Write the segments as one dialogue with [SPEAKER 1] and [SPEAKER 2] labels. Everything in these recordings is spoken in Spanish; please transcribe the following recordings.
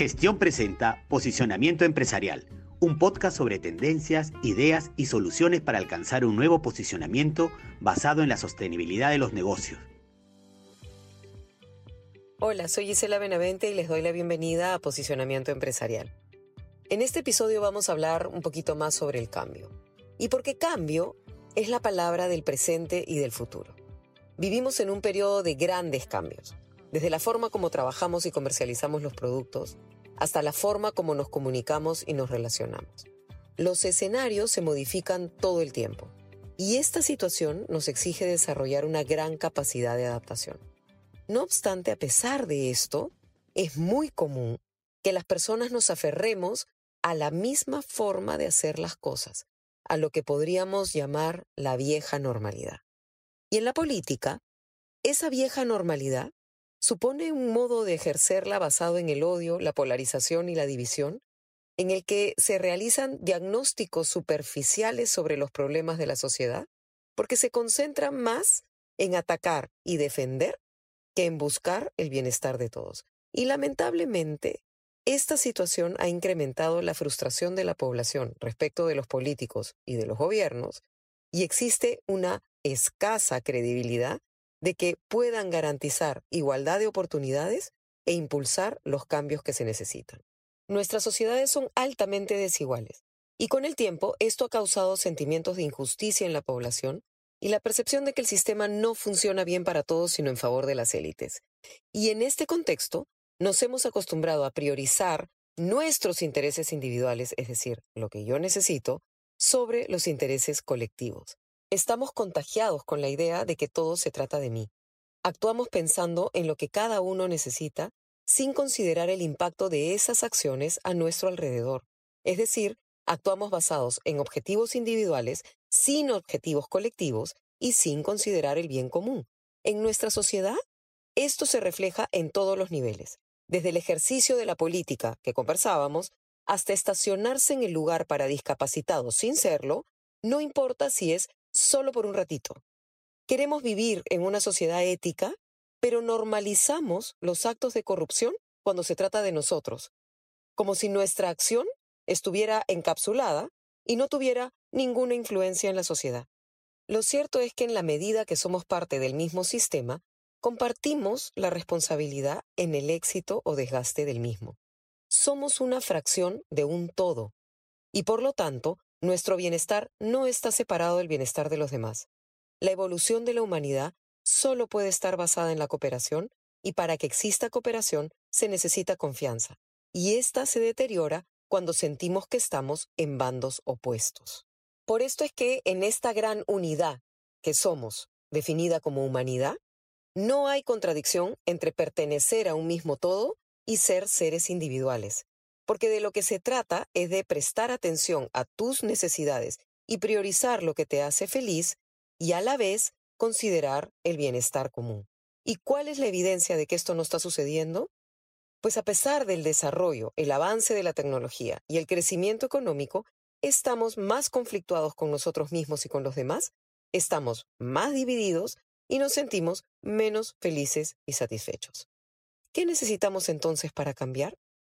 [SPEAKER 1] Gestión presenta Posicionamiento Empresarial, un podcast sobre tendencias, ideas y soluciones para alcanzar un nuevo posicionamiento basado en la sostenibilidad de los negocios.
[SPEAKER 2] Hola, soy Gisela Benavente y les doy la bienvenida a Posicionamiento Empresarial. En este episodio vamos a hablar un poquito más sobre el cambio. Y porque cambio es la palabra del presente y del futuro. Vivimos en un periodo de grandes cambios desde la forma como trabajamos y comercializamos los productos hasta la forma como nos comunicamos y nos relacionamos. Los escenarios se modifican todo el tiempo y esta situación nos exige desarrollar una gran capacidad de adaptación. No obstante, a pesar de esto, es muy común que las personas nos aferremos a la misma forma de hacer las cosas, a lo que podríamos llamar la vieja normalidad. Y en la política, esa vieja normalidad supone un modo de ejercerla basado en el odio, la polarización y la división, en el que se realizan diagnósticos superficiales sobre los problemas de la sociedad, porque se concentra más en atacar y defender que en buscar el bienestar de todos. Y lamentablemente, esta situación ha incrementado la frustración de la población respecto de los políticos y de los gobiernos, y existe una escasa credibilidad de que puedan garantizar igualdad de oportunidades e impulsar los cambios que se necesitan. Nuestras sociedades son altamente desiguales y con el tiempo esto ha causado sentimientos de injusticia en la población y la percepción de que el sistema no funciona bien para todos sino en favor de las élites. Y en este contexto nos hemos acostumbrado a priorizar nuestros intereses individuales, es decir, lo que yo necesito, sobre los intereses colectivos. Estamos contagiados con la idea de que todo se trata de mí. Actuamos pensando en lo que cada uno necesita sin considerar el impacto de esas acciones a nuestro alrededor. Es decir, actuamos basados en objetivos individuales, sin objetivos colectivos y sin considerar el bien común. En nuestra sociedad, esto se refleja en todos los niveles, desde el ejercicio de la política que conversábamos, hasta estacionarse en el lugar para discapacitados sin serlo, no importa si es solo por un ratito. Queremos vivir en una sociedad ética, pero normalizamos los actos de corrupción cuando se trata de nosotros, como si nuestra acción estuviera encapsulada y no tuviera ninguna influencia en la sociedad. Lo cierto es que en la medida que somos parte del mismo sistema, compartimos la responsabilidad en el éxito o desgaste del mismo. Somos una fracción de un todo, y por lo tanto nuestro bienestar no está separado del bienestar de los demás. La evolución de la humanidad solo puede estar basada en la cooperación y para que exista cooperación se necesita confianza. Y esta se deteriora cuando sentimos que estamos en bandos opuestos. Por esto es que en esta gran unidad que somos, definida como humanidad, no hay contradicción entre pertenecer a un mismo todo y ser seres individuales porque de lo que se trata es de prestar atención a tus necesidades y priorizar lo que te hace feliz y a la vez considerar el bienestar común. ¿Y cuál es la evidencia de que esto no está sucediendo? Pues a pesar del desarrollo, el avance de la tecnología y el crecimiento económico, estamos más conflictuados con nosotros mismos y con los demás, estamos más divididos y nos sentimos menos felices y satisfechos. ¿Qué necesitamos entonces para cambiar?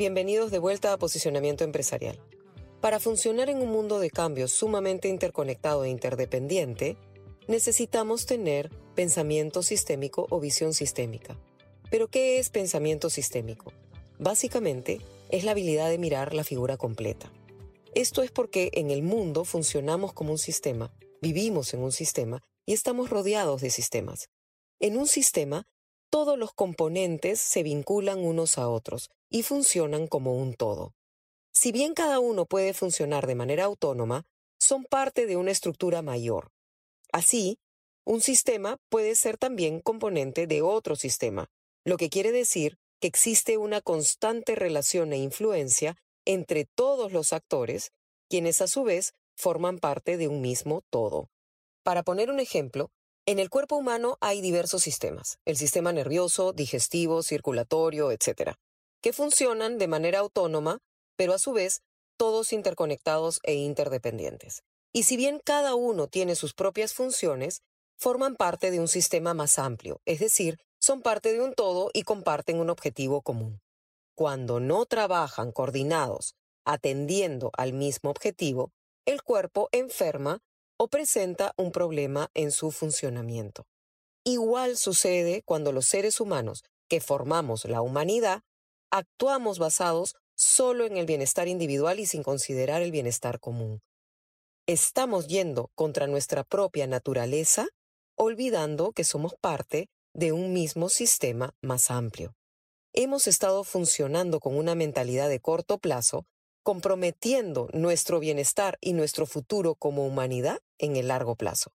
[SPEAKER 2] Bienvenidos de vuelta a Posicionamiento Empresarial. Para funcionar en un mundo de cambios sumamente interconectado e interdependiente, necesitamos tener pensamiento sistémico o visión sistémica. Pero, ¿qué es pensamiento sistémico? Básicamente, es la habilidad de mirar la figura completa. Esto es porque en el mundo funcionamos como un sistema, vivimos en un sistema y estamos rodeados de sistemas. En un sistema todos los componentes se vinculan unos a otros y funcionan como un todo. Si bien cada uno puede funcionar de manera autónoma, son parte de una estructura mayor. Así, Un sistema puede ser también componente de otro sistema, lo que quiere decir que existe una constante relación e influencia entre todos los actores, quienes a su vez forman parte de un mismo todo. Para poner un ejemplo, en el cuerpo humano hay diversos sistemas, el sistema nervioso, digestivo, circulatorio, etc., que funcionan de manera autónoma, pero a su vez todos interconectados e interdependientes. Y si bien cada uno tiene sus propias funciones, forman parte de un sistema más amplio, es decir, son parte de un todo y comparten un objetivo común. Cuando no trabajan coordinados, atendiendo al mismo objetivo, el cuerpo enferma o presenta un problema en su funcionamiento. Igual sucede cuando los seres humanos que formamos la humanidad actuamos basados solo en el bienestar individual y sin considerar el bienestar común. Estamos yendo contra nuestra propia naturaleza olvidando que somos parte de un mismo sistema más amplio. Hemos estado funcionando con una mentalidad de corto plazo, comprometiendo nuestro bienestar y nuestro futuro como humanidad en el largo plazo.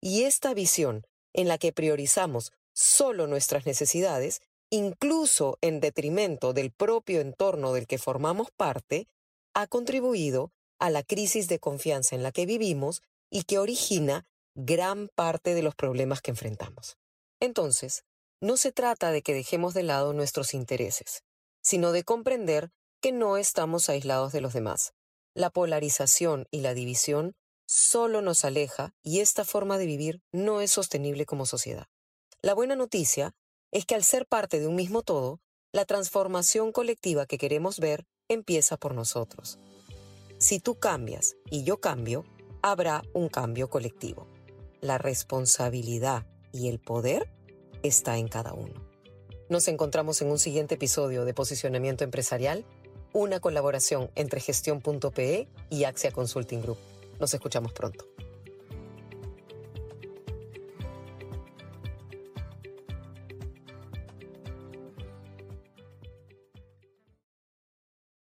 [SPEAKER 2] Y esta visión, en la que priorizamos solo nuestras necesidades, incluso en detrimento del propio entorno del que formamos parte, ha contribuido a la crisis de confianza en la que vivimos y que origina gran parte de los problemas que enfrentamos. Entonces, no se trata de que dejemos de lado nuestros intereses, sino de comprender que no estamos aislados de los demás. La polarización y la división solo nos aleja y esta forma de vivir no es sostenible como sociedad. La buena noticia es que al ser parte de un mismo todo, la transformación colectiva que queremos ver empieza por nosotros. Si tú cambias y yo cambio, habrá un cambio colectivo la responsabilidad y el poder está en cada uno. Nos encontramos en un siguiente episodio de Posicionamiento Empresarial, una colaboración entre gestión.pe y Axia Consulting Group. Nos escuchamos pronto.